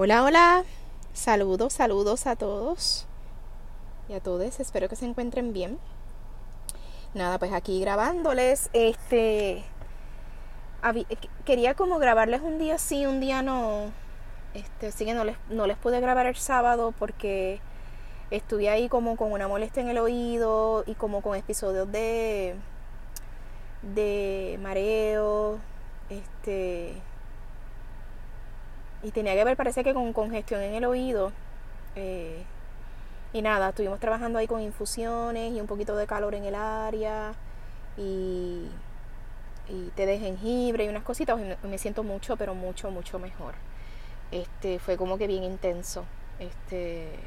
Hola, hola. Saludos, saludos a todos y a todos. Espero que se encuentren bien. Nada, pues aquí grabándoles. Este. Quería como grabarles un día sí, un día no. Este, así que no les, no les pude grabar el sábado porque estuve ahí como con una molestia en el oído y como con episodios de. de mareo. Este y tenía que ver, parece que con congestión en el oído. Eh, y nada, estuvimos trabajando ahí con infusiones y un poquito de calor en el área y, y té de jengibre y unas cositas. Me, siento mucho, pero mucho, mucho mejor. Este, fue como que bien intenso. Este,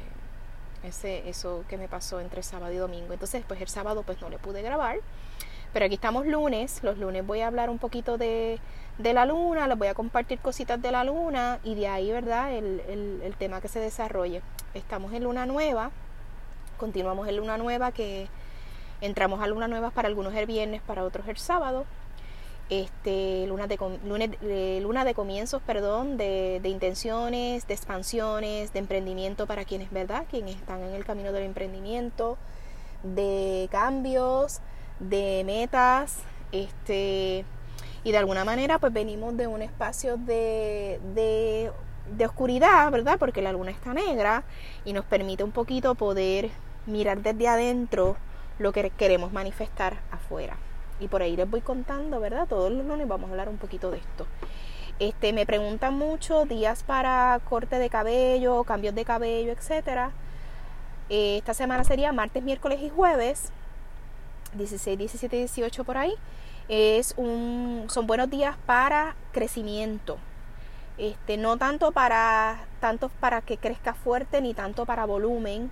ese, eso que me pasó entre sábado y domingo. Entonces, pues el sábado pues no le pude grabar. Pero aquí estamos lunes. Los lunes voy a hablar un poquito de de la luna, les voy a compartir cositas de la luna y de ahí, ¿verdad? El, tema que se desarrolle. Estamos en luna nueva, continuamos en luna nueva que entramos a luna nueva para algunos el viernes, para otros el sábado. Este, luna, de, eh, luna de comienzos, perdón, de, de, intenciones, de expansiones, de emprendimiento para quienes, ¿verdad? Quienes están en el camino del emprendimiento, de cambios, de metas, este, y de alguna manera pues venimos de un espacio de, de, oscuridad, ¿verdad? Porque la luna está negra y nos permite un poquito poder mirar desde adentro lo que queremos manifestar afuera. Y por ahí les voy contando, ¿verdad? Todos los lunes vamos a hablar un poquito de esto. Este, me preguntan mucho días para corte de cabello, cambios de cabello, etcétera. Eh, esta semana sería martes, miércoles y jueves, 16, 17 18 por ahí es un, son buenos días para crecimiento. Este, no tanto para, tanto para que crezca fuerte ni tanto para volumen,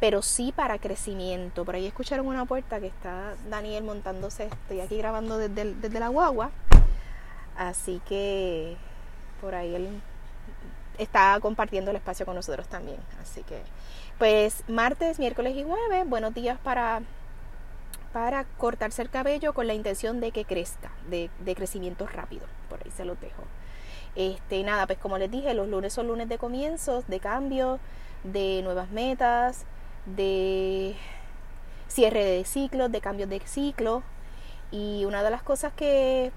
pero sí para crecimiento. Por ahí escucharon una puerta que está Daniel montándose, estoy aquí grabando desde, desde la guagua, así que por ahí él está compartiendo el espacio con nosotros también. Así que, pues martes, miércoles y jueves, buenos días para para cortarse el cabello con la intención de que crezca, de, crecimiento rápido. Por ahí se los dejo. Este, nada, pues como les dije, los lunes son lunes de comienzos, de cambio, de nuevas metas, de cierre de ciclos, de cambios de ciclo. Y una de las cosas que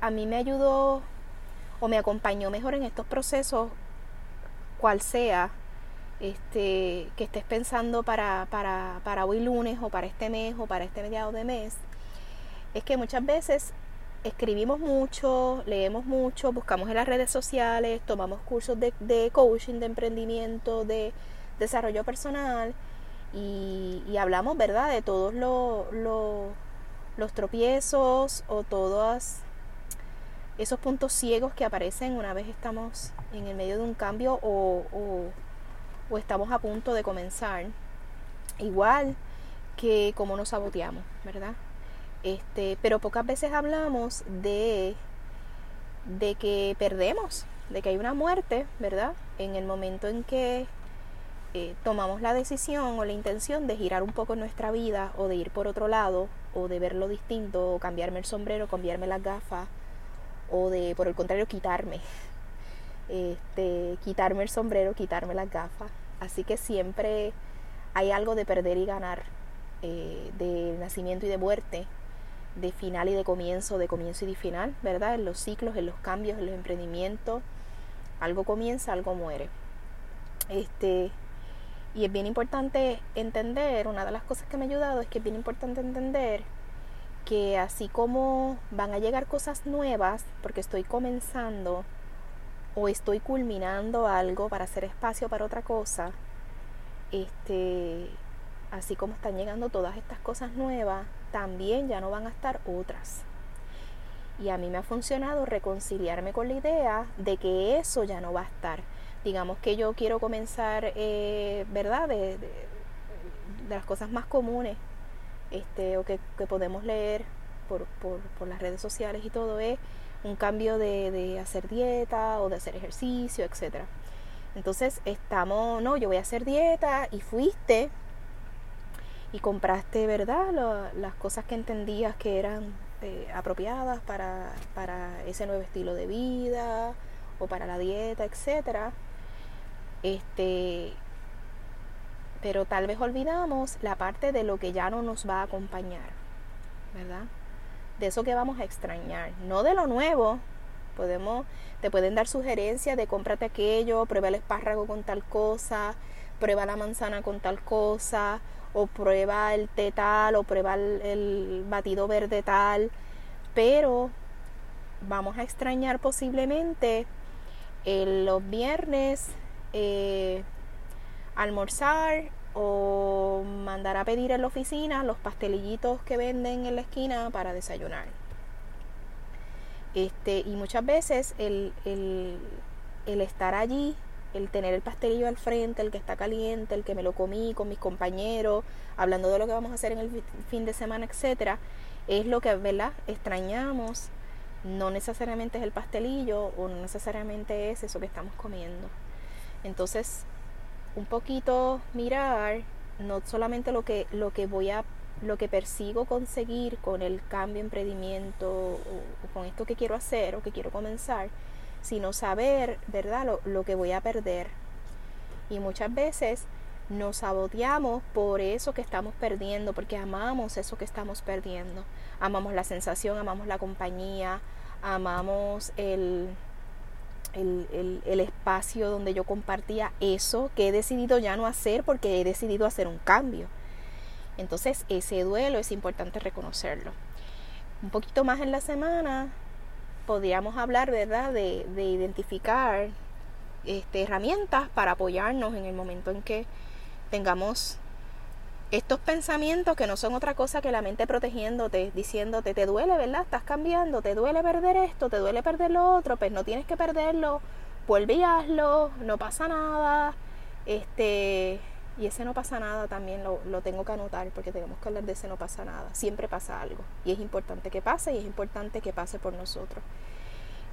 a mí me ayudó o me acompañó mejor en estos procesos, cual sea, este, que estés pensando para, para, para hoy lunes o para este mes o para este mediado de mes, es que muchas veces escribimos mucho, leemos mucho, buscamos en las redes sociales, tomamos cursos de, coaching, de emprendimiento, de desarrollo personal y, hablamos, ¿verdad?, de todos los tropiezos o todos esos puntos ciegos que aparecen una vez estamos en el medio de un cambio o o estamos a punto de comenzar, igual que como nos saboteamos, ¿verdad? Este, pero pocas veces hablamos de, de que perdemos, de que hay una muerte, ¿verdad? En el momento en que eh, tomamos la decisión o la intención de girar un poco nuestra vida o de ir por otro lado o de verlo distinto o cambiarme el sombrero, cambiarme las gafas o de por el contrario quitarme este, quitarme el sombrero, quitarme las gafas. Así que siempre hay algo de perder y ganar, eh, de nacimiento y de muerte, de final y de comienzo, de comienzo y de final, ¿verdad? En los ciclos, en los cambios, en los emprendimientos, algo comienza, algo muere. Este, y es bien importante entender, una de las cosas que me ha ayudado es que es bien importante entender que así como van a llegar cosas nuevas, porque estoy comenzando, o estoy culminando algo para hacer espacio para otra cosa, este, así como están llegando todas estas cosas nuevas, también ya no van a estar otras. Y a mí me ha funcionado reconciliarme con la idea de que eso ya no va a estar. Digamos que yo quiero comenzar, eh, ¿verdad? De, las cosas más comunes este, o que, podemos leer por, por, por las redes sociales y todo es un cambio de, hacer dieta o de hacer ejercicio, etc. Entonces estamos, no, yo voy a hacer dieta y fuiste y compraste, ¿verdad? las cosas que entendías que eran eh, apropiadas para, para ese nuevo estilo de vida o para la dieta, etcétera. Este, pero tal vez olvidamos la parte de lo que ya no nos va a acompañar, ¿verdad? De eso que vamos a extrañar, no de lo nuevo. Podemos, te pueden dar sugerencias de cómprate aquello, prueba el espárrago con tal cosa, prueba la manzana con tal cosa, o prueba el té tal, o prueba el, batido verde tal, pero vamos a extrañar posiblemente los viernes eh, almorzar o mandar a pedir en la oficina los pastelillitos que venden en la esquina para desayunar. Este, y muchas veces el, el, el estar allí, el tener el pastelillo al frente, el que está caliente, el que me lo comí con mis compañeros, hablando de lo que vamos a hacer en el fin de semana, etcétera, es lo que ¿verdad? extrañamos. No necesariamente es el pastelillo o no necesariamente es eso que estamos comiendo. Entonces, un poquito mirar no solamente lo que, lo que voy a lo que persigo conseguir con el cambio emprendimiento o, con esto que quiero hacer o que quiero comenzar, sino saber, ¿verdad?, lo, lo que voy a perder. Y muchas veces nos saboteamos por eso que estamos perdiendo, porque amamos eso que estamos perdiendo. Amamos la sensación, amamos la compañía, amamos el, el, espacio donde yo compartía eso que he decidido ya no hacer porque he decidido hacer un cambio. Entonces ese duelo es importante reconocerlo. Un poquito más en la semana podríamos hablar, ¿verdad?, de, de identificar este, herramientas para apoyarnos en el momento en que tengamos estos pensamientos que no son otra cosa que la mente protegiéndote, diciéndote, te duele, ¿verdad? Estás cambiando, te duele perder esto, te duele perder lo otro, pues no tienes que perderlo, vuelve hazlo, no pasa nada. Este, y ese no pasa nada también lo, lo tengo que anotar porque tenemos que hablar de ese no pasa nada. Siempre pasa algo y es importante que pase y es importante que pase por nosotros.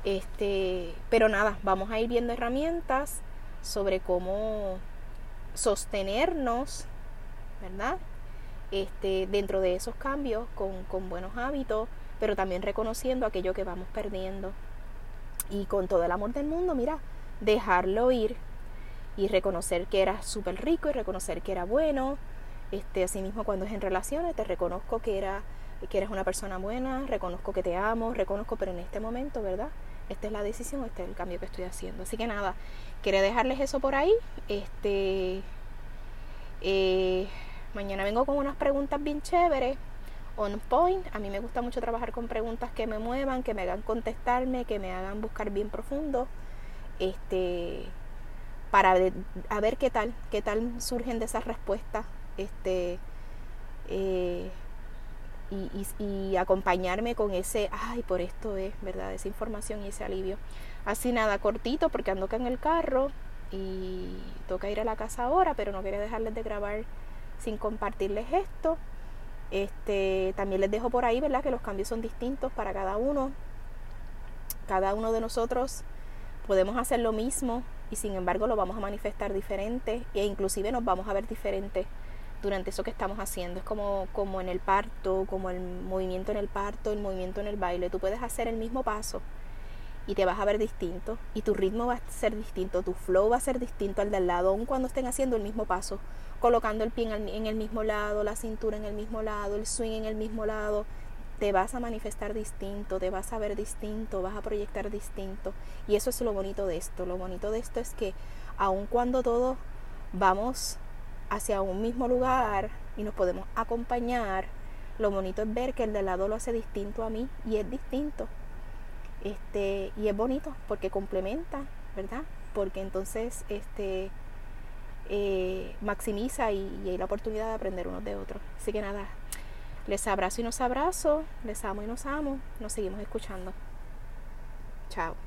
Este, pero nada, vamos a ir viendo herramientas sobre cómo sostenernos ¿verdad? Este, dentro de esos cambios con, con buenos hábitos, pero también reconociendo aquello que vamos perdiendo. Y con todo el amor del mundo, mira, dejarlo ir y reconocer que era súper rico y reconocer que era bueno. Este, asimismo, cuando es en relaciones, te reconozco que, era, que eres una persona buena, reconozco que te amo, reconozco, pero en este momento, ¿verdad? Esta es la decisión, este es el cambio que estoy haciendo. Así que nada, quería dejarles eso por ahí. Este, eh, Mañana vengo con unas preguntas bien chéveres, on point. A mí me gusta mucho trabajar con preguntas que me muevan, que me hagan contestarme, que me hagan buscar bien profundo. Este para a ver qué tal, qué tal surgen de esas respuestas. Este eh, y, y, acompañarme con ese, ay, por esto es, ¿verdad? Esa información y ese alivio. Así nada, cortito, porque ando acá en el carro y toca ir a la casa ahora, pero no quería dejarles de grabar sin compartirles esto. Este, también les dejo por ahí, ¿verdad? Que los cambios son distintos para cada uno. Cada uno de nosotros podemos hacer lo mismo y sin embargo lo vamos a manifestar diferente e inclusive nos vamos a ver diferente durante eso que estamos haciendo. Es como, como en el parto, como el movimiento en el parto, el movimiento en el baile. Tú puedes hacer el mismo paso y te vas a ver distinto y tu ritmo va a ser distinto, tu flow va a ser distinto al del lado, aun cuando estén haciendo el mismo paso, colocando el pie en el, mismo lado, la cintura en el mismo lado, el swing en el mismo lado, te vas a manifestar distinto, te vas a ver distinto, vas a proyectar distinto. Y eso es lo bonito de esto. Lo bonito de esto es que aun cuando todos vamos hacia un mismo lugar y nos podemos acompañar, lo bonito es ver que el de lado lo hace distinto a mí y es distinto. Este, y es bonito porque complementa, ¿verdad? Porque entonces este, eh, maximiza y, y hay la oportunidad de aprender unos de otros. Así que nada, les abrazo y nos abrazo, les amo y nos amo, nos seguimos escuchando. Chao.